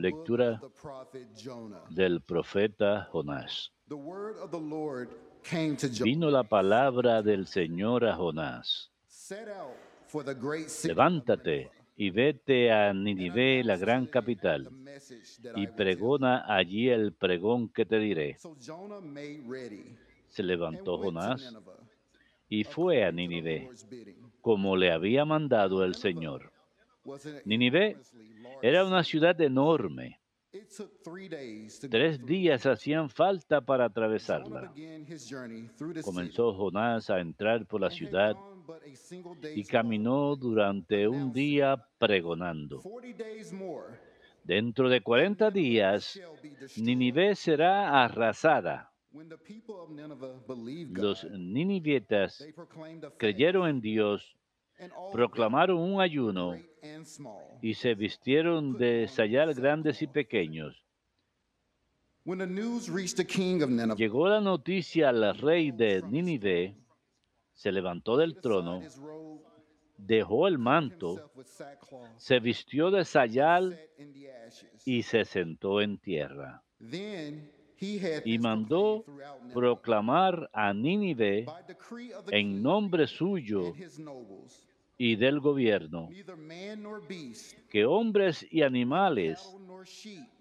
Lectura del profeta Jonás. Vino la palabra del Señor a Jonás. Levántate y vete a Ninive, la gran capital, y pregona allí el pregón que te diré. Se levantó Jonás y fue a bidding. como le había mandado el Señor. Large Era una ciudad enorme. Tres días hacían falta para atravesarla. Comenzó Jonás a entrar por la ciudad y caminó durante un día pregonando. Dentro de cuarenta días. Nínive será arrasada. Los fast, creyeron en Dios, proclamaron un ayuno y se vistieron de sayal grandes y pequeños. Llegó la noticia al rey de Nínive, se levantó del trono, dejó el manto, se vistió de sayal y se sentó en tierra. Y mandó proclamar a Nínive en nombre suyo y del gobierno. Que hombres y animales,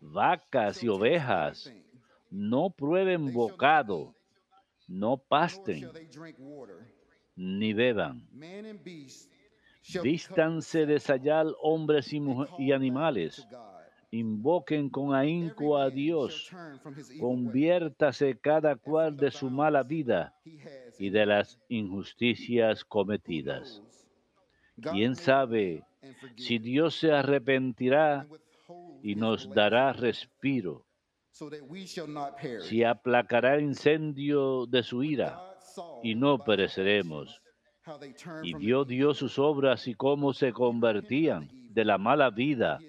vacas y ovejas no prueben bocado, no pasten ni beban. Vístanse de sayal hombres y, y animales. Invoquen con ahínco a Dios. Conviértase cada cual de su mala vida y de las injusticias cometidas. ¿Quién sabe si Dios se arrepentirá y nos dará respiro? Si aplacará el incendio de su ira y no pereceremos. Y vio Dios sus obras y cómo se convertían de la mala vida.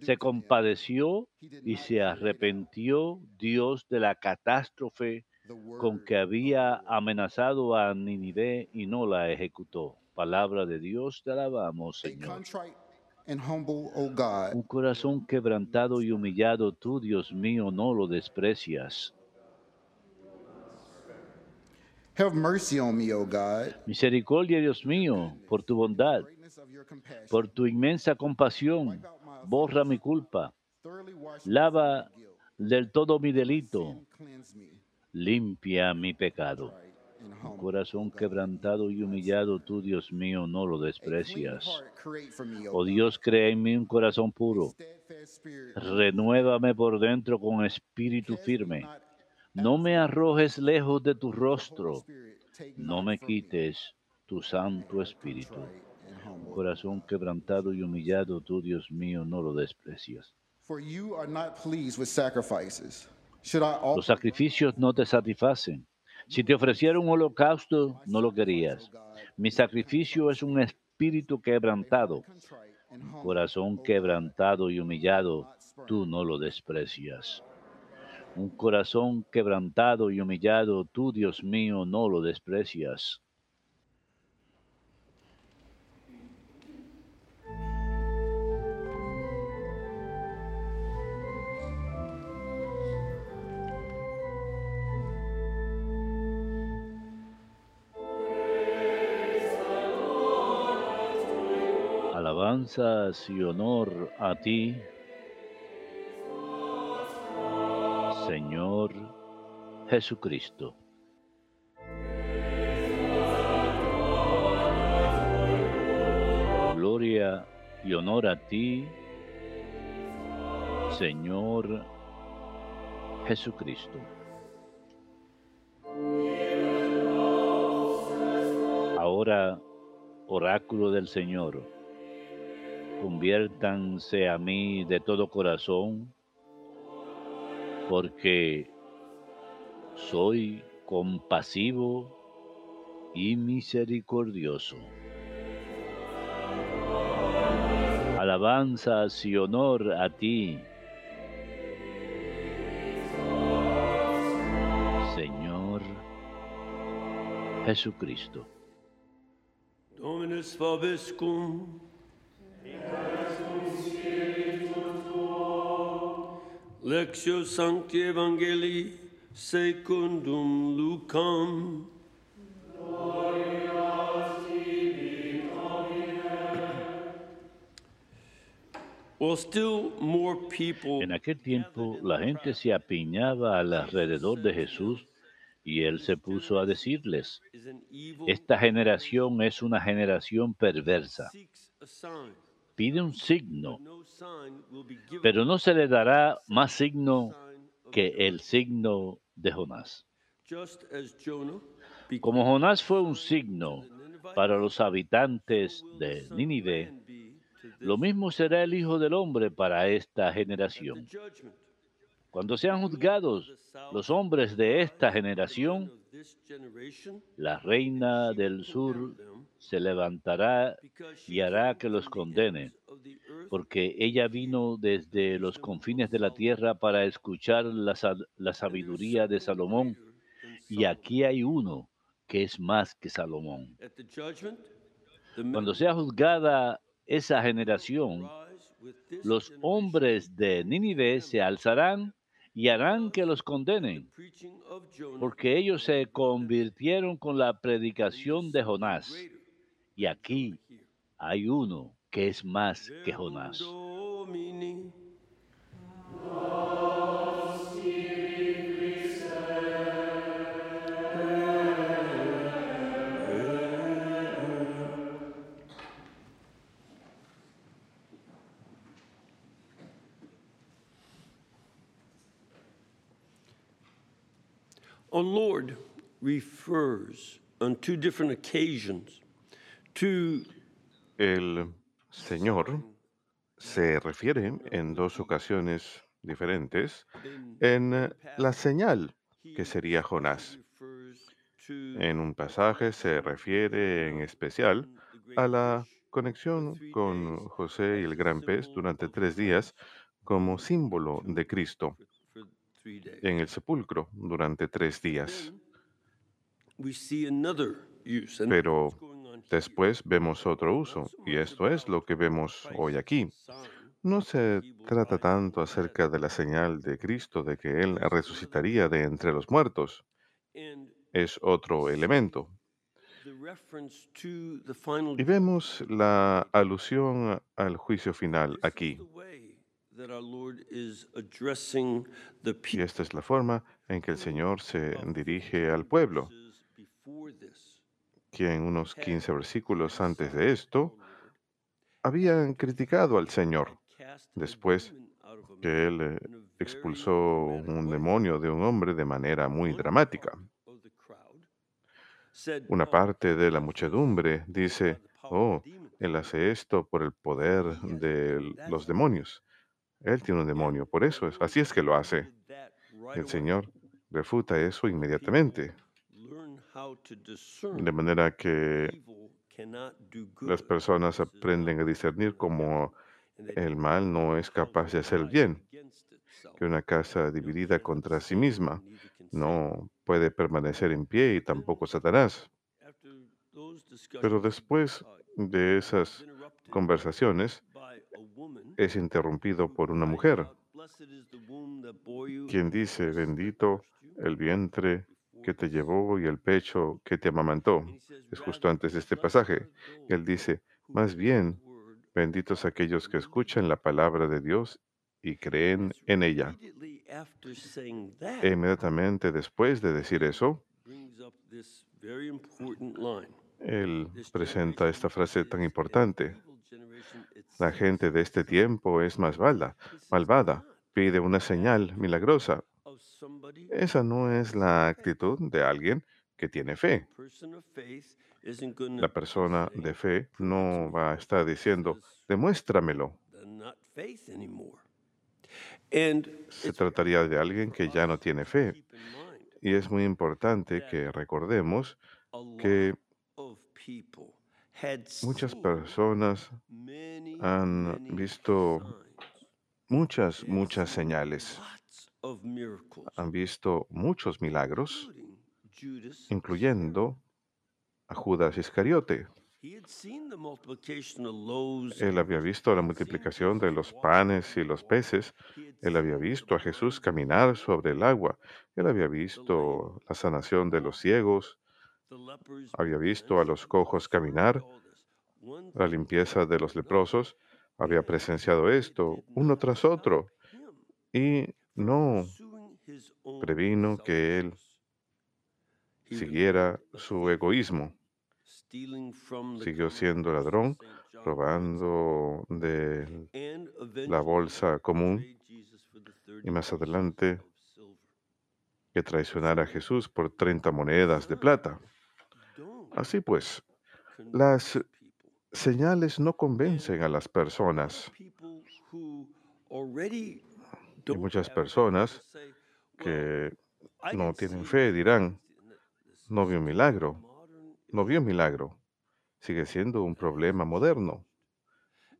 Se compadeció y se arrepintió Dios de la catástrofe con que había amenazado a Nínive y no la ejecutó. Palabra de Dios, te alabamos, Señor. Un corazón quebrantado y humillado, tú, Dios mío, no lo desprecias. have mercy on me, O God. Misericordia, Dios mío, por tu bondad, Por tu inmensa compasión, borra mi culpa, lava del todo mi delito, limpia mi pecado. Un corazón quebrantado y humillado, tú, Dios mío, no lo desprecias. Oh. Dios, crea en mí un corazón puro. Renuévame por dentro con espíritu firme. No me arrojes lejos de tu rostro. No me. quites tu santo espíritu. Corazón quebrantado y humillado, tú, Dios mío, no lo desprecias. For you are not pleased with sacrifices. Should I Los sacrificios no te satisfacen. Si te ofreciera un holocausto, no lo querías. Mi sacrificio es un espíritu quebrantado. corazón quebrantado y humillado, tú no lo desprecias. Un corazón quebrantado y humillado, tú, Dios mío, no lo desprecias. Alabanzas y honor a ti, Señor Jesucristo. Gloria y honor a ti, Señor Jesucristo. Ahora, oráculo del Señor, conviértanse a mí de todo corazón, porque soy compasivo y misericordioso. Alabanzas y honor a ti, Señor Jesucristo. Dominus. Lectio Sancti Evangelii secundum Lucam. En aquel tiempo la gente se apiñaba alrededor de Jesús y él se puso a decirles, esta generación es una generación perversa. Pide un signo, pero no se le dará más signo que el signo de Jonás. Como Jonás fue un signo para los habitantes de Nínive, lo mismo será el Hijo del Hombre para esta generación. Cuando sean juzgados los hombres de esta generación, la reina del sur se levantará y hará que los condene, porque ella vino desde los confines de la tierra para escuchar la, la sabiduría de Salomón, y aquí hay uno que es más que Salomón. Cuando sea juzgada esa generación, los hombres de Nínive se alzarán y harán que los condenen, porque ellos se convirtieron con la predicación de Jonás. Y aquí hay uno que es más que Jonás. Our Lord refers on two different occasions El Señor se refiere en dos ocasiones diferentes en la señal que sería Jonás. En un pasaje se refiere en especial a la conexión con José y el gran pez durante tres días como símbolo de Cristo en el sepulcro durante tres días. Pero después vemos otro uso y esto es lo que vemos hoy aquí. No se trata tanto acerca de la señal de Cristo de que Él resucitaría de entre los muertos. Es otro elemento. Y vemos la alusión al juicio final aquí. Y esta es la forma en que el Señor se dirige al pueblo. Que en unos 15 versículos antes de esto habían criticado al Señor después que Él eh, expulsó un demonio de un hombre de manera muy dramática. Una "Oh, parte de la muchedumbre dice, oh, the demon." Él hace esto por el poder de los demonios. Él tiene un demonio, por eso es, así es que lo hace. El. Señor refuta eso inmediatamente, de manera que las personas aprenden a discernir cómo el mal no es capaz de hacer bien, que una casa dividida contra sí misma no puede permanecer en pie y tampoco Satanás. Pero después de esas conversaciones es interrumpido por una mujer, quien dice, bendito el vientre que te llevó y el pecho que te amamantó. Es justo "Rather, antes de este pasaje. él dice, más bien, benditos aquellos que escuchan la palabra de Dios y creen en ella. E inmediatamente después de decir eso, él presenta esta frase tan an importante. La gente de este tiempo es más malvada, not pide una señal milagrosa. Esa no es la actitud de alguien que tiene fe. La persona de fe no va a estar diciendo, demuéstramelo. "They're not faith anymore. And Se trataría de alguien que ya no tiene fe. Y es muy importante que recordemos que muchas personas han visto muchas, muchas señales. Han visto muchos milagros, incluyendo a Judas Iscariote. Él había visto la multiplicación de los panes y los peces. Él había visto a Jesús caminar sobre el agua. Él había visto la sanación de los ciegos. Había visto a los cojos caminar. La limpieza de los leprosos. Había presenciado esto uno tras otro. Y no previno que él siguiera su egoísmo. Siguió siendo ladrón, robando de la bolsa común betrayed Jesus for the 30 y más adelante que traicionara a Jesús por 30 monedas de plata. Así pues, las señales no convencen a las personas. People who already Y don't muchas personas will say, "Well, que no tienen fe dirán, no vio un milagro, modern no vio un issue." milagro. Sigue siendo un problema moderno.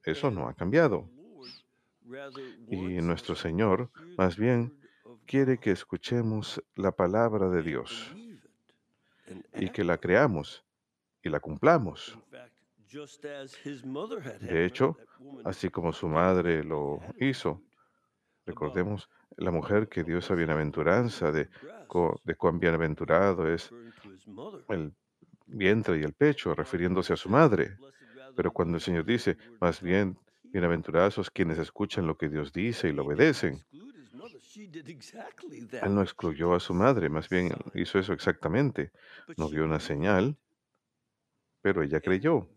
Eso no ha cambiado. Y nuestro Señor, más bien, quiere que escuchemos la palabra de Dios y que la creamos y la cumplamos. De hecho, así como su madre lo hizo, recordemos la mujer que dio esa bienaventuranza de, de cuán bienaventurado es el vientre y el pecho, refiriéndose a su madre. "Blessed rather Pero cuando el Señor dice, más bien, and keep it." bienaventurados quienes escuchan lo que Dios dice y lo obedecen. Él no excluyó a su madre, más bien hizo eso exactamente. No vio una señal, pero ella creyó.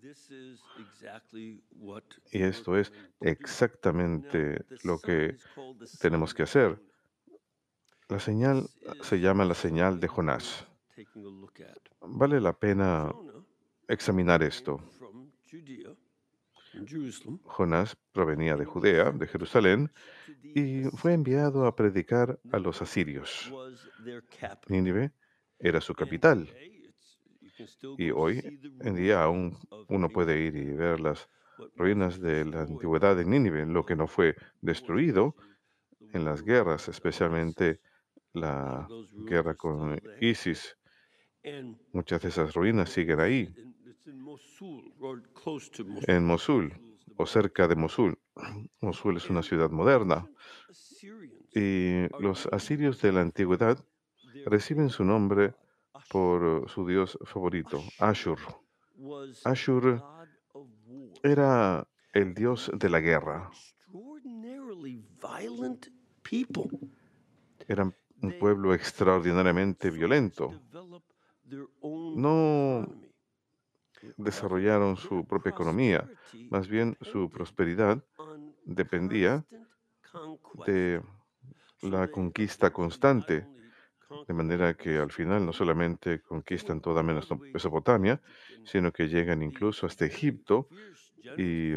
Y esto es exactamente lo que tenemos que hacer. La señal se llama la señal de Jonás. Vale la pena examinar esto. Jonás provenía de Judea, de Jerusalén, y fue enviado a predicar a los asirios. Nínive era su capital. Y hoy en día aún uno puede ir y ver las ruinas de la antigüedad en Nínive, lo que no fue destruido en las guerras, especialmente la guerra con. ISIS. Muchas de esas ruinas siguen ahí, en Mosul o cerca de Mosul. Mosul es una ciudad moderna. Y los asirios de la antigüedad reciben su nombre. Por uh, su dios favorito, Ashur. Ashur era el dios de la guerra. Era un pueblo extraordinariamente violento. No desarrollaron su propia economía, más bien su prosperidad dependía de la conquista constante, de manera que al final no solamente conquistan toda Meso- Mesopotamia, sino que llegan incluso hasta Egipto y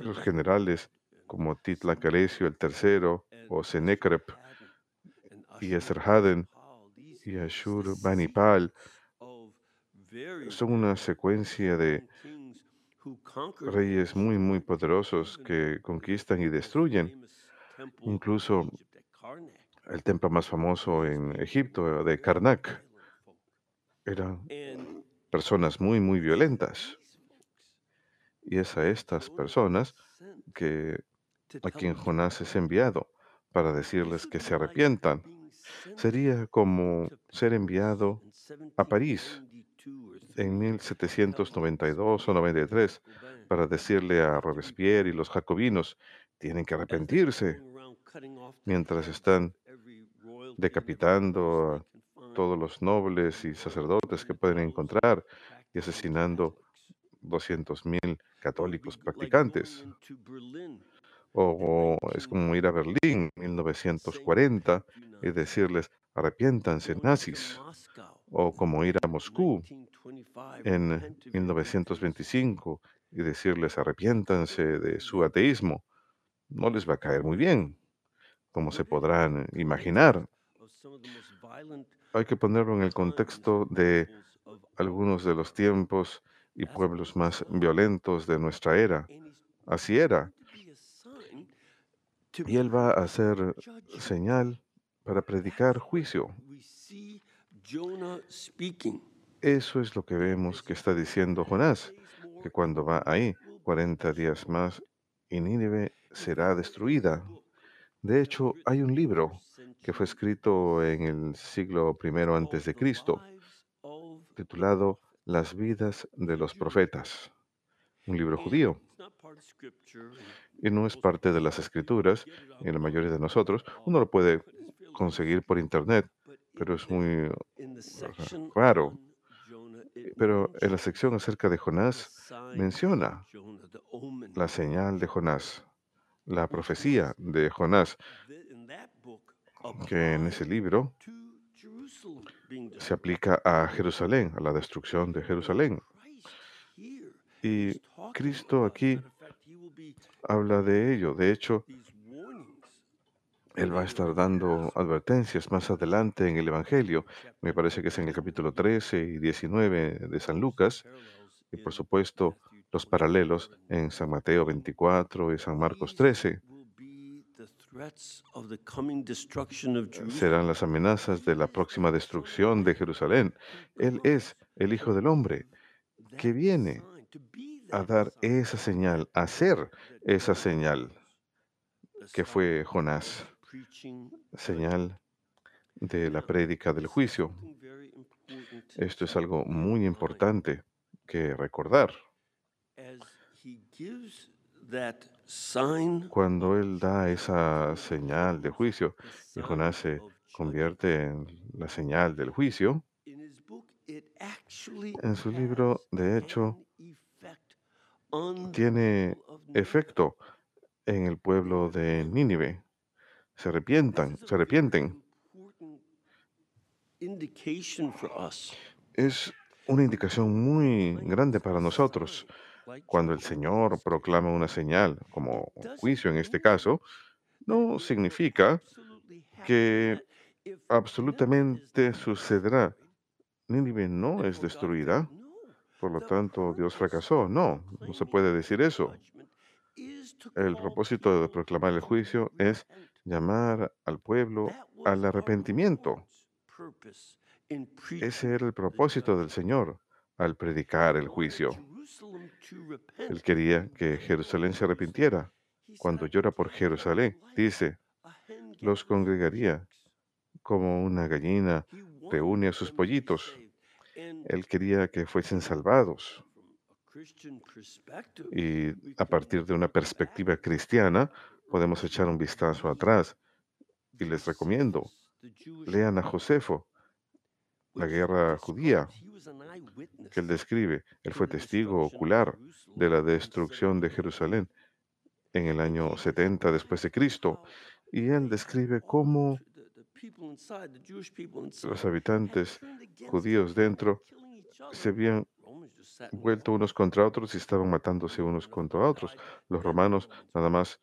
los generales como Titlacaresio el tercero o Sennacherib y Esarhaddon y Ashur Banipal son una secuencia de reyes muy muy poderosos que conquistan y destruyen. Incluso el templo más famoso en Egipto de Karnak eran personas muy muy violentas. Y es a estas personas que a quien Jonás es enviado para decirles que se arrepientan. Sería como ser enviado a París en 1792 o 93 para decirle a Robespierre y los jacobinos, tienen que arrepentirse, mientras están decapitando a todos los nobles y sacerdotes que pueden encontrar y asesinando 200.000 católicos practicantes. O es como ir a Berlín en 1940 y decirles, arrepiéntanse, nazis. O como ir a Moscú en 1925 y decirles, arrepiéntanse de su ateísmo. No les va a caer muy bien, como se podrán imaginar. Hay que ponerlo en el contexto de algunos de los tiempos y pueblos más violentos de nuestra era. Así era. Y él va a hacer señal para predicar juicio. Eso es lo que vemos que está diciendo Jonás, que cuando va ahí, 40 días más, y Nínive será destruida. De hecho, hay un libro que fue escrito en el siglo I antes de Cristo, titulado Las vidas de los profetas, un libro judío. Y no es parte de las escrituras, en la mayoría de nosotros. Uno lo puede conseguir por internet, pero es muy raro. Pero en la sección acerca de Jonás menciona la señal de Jonás, la profecía de Jonás, que en ese libro se aplica a Jerusalén, a la destrucción de Jerusalén. Y Cristo aquí habla de ello. De hecho, Él va a estar dando advertencias más adelante en el Evangelio. Me parece que es en el capítulo 13 y 19 de San Lucas. Y por supuesto, los paralelos en San Mateo 24 y San Marcos 13 serán las amenazas de la próxima destrucción de Jerusalén. Él es el Hijo del Hombre que viene a dar esa señal, a hacer esa señal que fue Jonás, señal de la prédica del juicio. Esto es algo muy importante que recordar. Cuando él da esa señal de juicio y Jonás se convierte en la señal del juicio, en su libro, de hecho, tiene efecto en el pueblo de Nínive. Se arrepientan, se arrepienten. Es una indicación muy grande para nosotros. Cuando el Señor proclama una señal, como juicio en este caso, no significa que absolutamente sucederá. Nínive no es destruida. Por lo tanto, Dios fracasó. No, no se puede decir eso. El propósito de proclamar el juicio es llamar al pueblo al arrepentimiento. Ese era el propósito del Señor al predicar el juicio. Él quería que Jerusalén se arrepintiera. Cuando llora por Jerusalén, dice, los congregaría como una gallina reúne a sus pollitos. Él quería que fuesen salvados. Y a partir de una perspectiva cristiana, podemos echar un vistazo atrás. Y les recomiendo, lean a Josefo, la guerra judía, que él describe. Él fue testigo ocular de la destrucción de Jerusalén en el año 70 después de Cristo. Y él describe cómo los habitantes judíos dentro se habían vuelto unos contra otros y estaban matándose unos contra otros. Los romanos nada más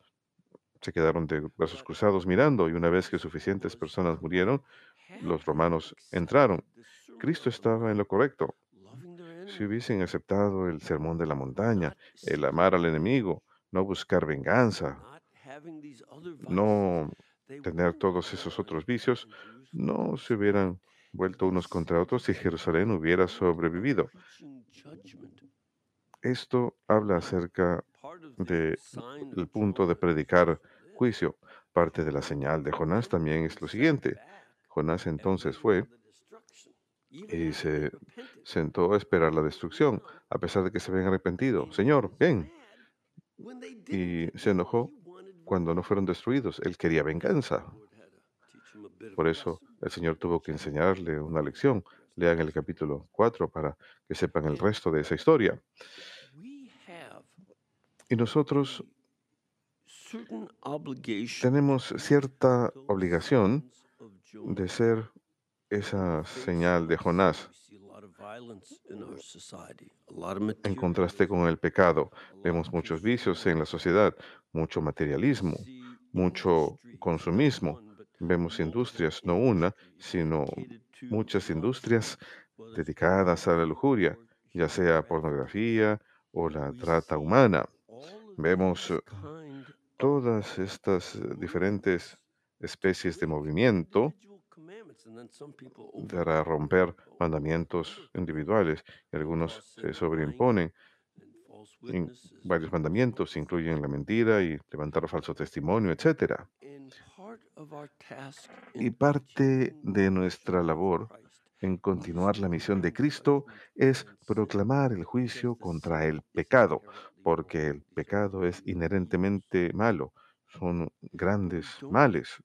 se quedaron de brazos cruzados mirando y una vez que suficientes personas murieron, los romanos entraron. Cristo estaba en lo correcto. Si hubiesen aceptado el sermón de la montaña, el amar al enemigo, no buscar venganza, no tener todos esos otros vicios, no se hubieran vuelto unos contra otros y Jerusalén hubiera sobrevivido. Esto habla acerca del punto de predicar juicio. Parte de la señal de Jonás también es lo siguiente. Jonás entonces fue y se sentó a esperar la destrucción, a pesar de que se habían arrepentido. Señor, ven. Y se enojó cuando no fueron destruidos. Él quería venganza. Por eso el Señor tuvo que enseñarle una lección. Lean el capítulo 4 para que sepan el resto de esa historia. Y nosotros tenemos cierta obligación de ser esa señal de Jonás. En contraste con el pecado, vemos muchos vicios en la sociedad, mucho materialismo, mucho consumismo. Vemos industrias, no una, sino muchas industrias dedicadas a la lujuria, ya sea pornografía o la trata humana. Vemos todas estas eh, diferentes especies de movimiento para romper mandamientos individuales y algunos se sobreimponen. Varios mandamientos incluyen la mentira y levantar falso testimonio, etcétera. Y parte de nuestra labor en continuar la misión de Cristo es proclamar el juicio contra el pecado, porque el pecado es inherentemente malo, son grandes males,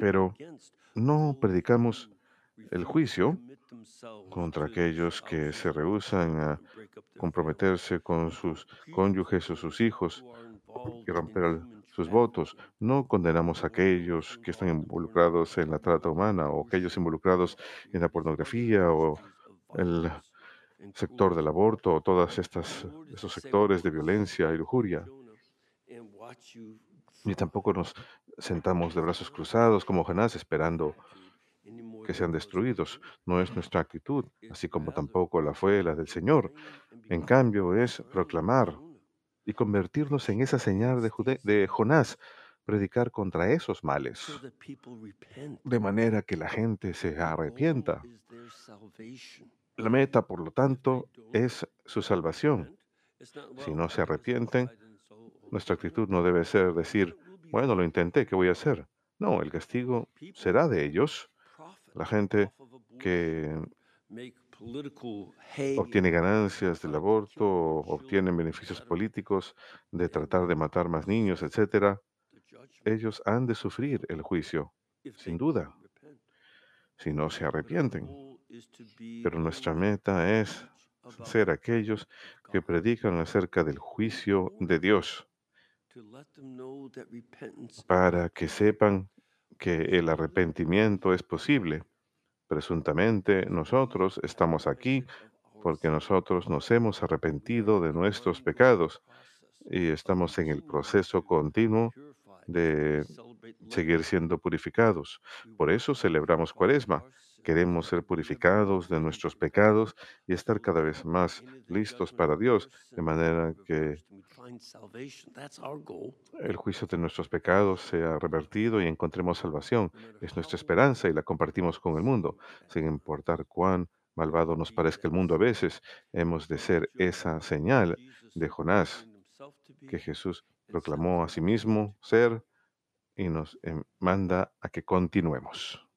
pero no predicamos el juicio contra aquellos que se rehúsan a comprometerse con sus cónyuges o sus hijos y romper sus votos. No condenamos a aquellos que están involucrados en la trata humana o aquellos involucrados en la pornografía o el sector del aborto o todos estos sectores de violencia y lujuria. Ni tampoco nos sentamos de brazos cruzados como Jonás esperando que sean destruidos. No es nuestra actitud, así como tampoco la fue la del Señor. En cambio, es proclamar y convertirnos en esa señal de, Jonás, predicar contra esos males, de manera que la gente se arrepienta. La meta, por lo tanto, es su salvación. Si no se arrepienten, nuestra actitud no debe ser decir, bueno, lo intenté, ¿qué voy a hacer? No, el castigo será de ellos. La gente que obtiene ganancias del aborto, obtienen beneficios políticos de tratar de matar más niños, etcétera, ellos han de sufrir el juicio, sin duda, si no se arrepienten. Pero nuestra meta es ser aquellos que predican acerca del juicio de Dios para que sepan que el arrepentimiento es posible. Presuntamente nosotros estamos aquí porque nosotros nos hemos arrepentido de nuestros pecados y estamos en el proceso continuo de seguir siendo purificados. Por eso celebramos Cuaresma. Queremos ser purificados de nuestros pecados y estar cada vez más listos para Dios, de manera que el juicio de nuestros pecados sea revertido y encontremos salvación. Es nuestra esperanza y la compartimos con el mundo, sin importar cuán malvado nos parezca el mundo a veces. Hemos de ser esa señal de Jonás que Jesús proclamó a sí mismo ser y nos eh, manda a que continuemos.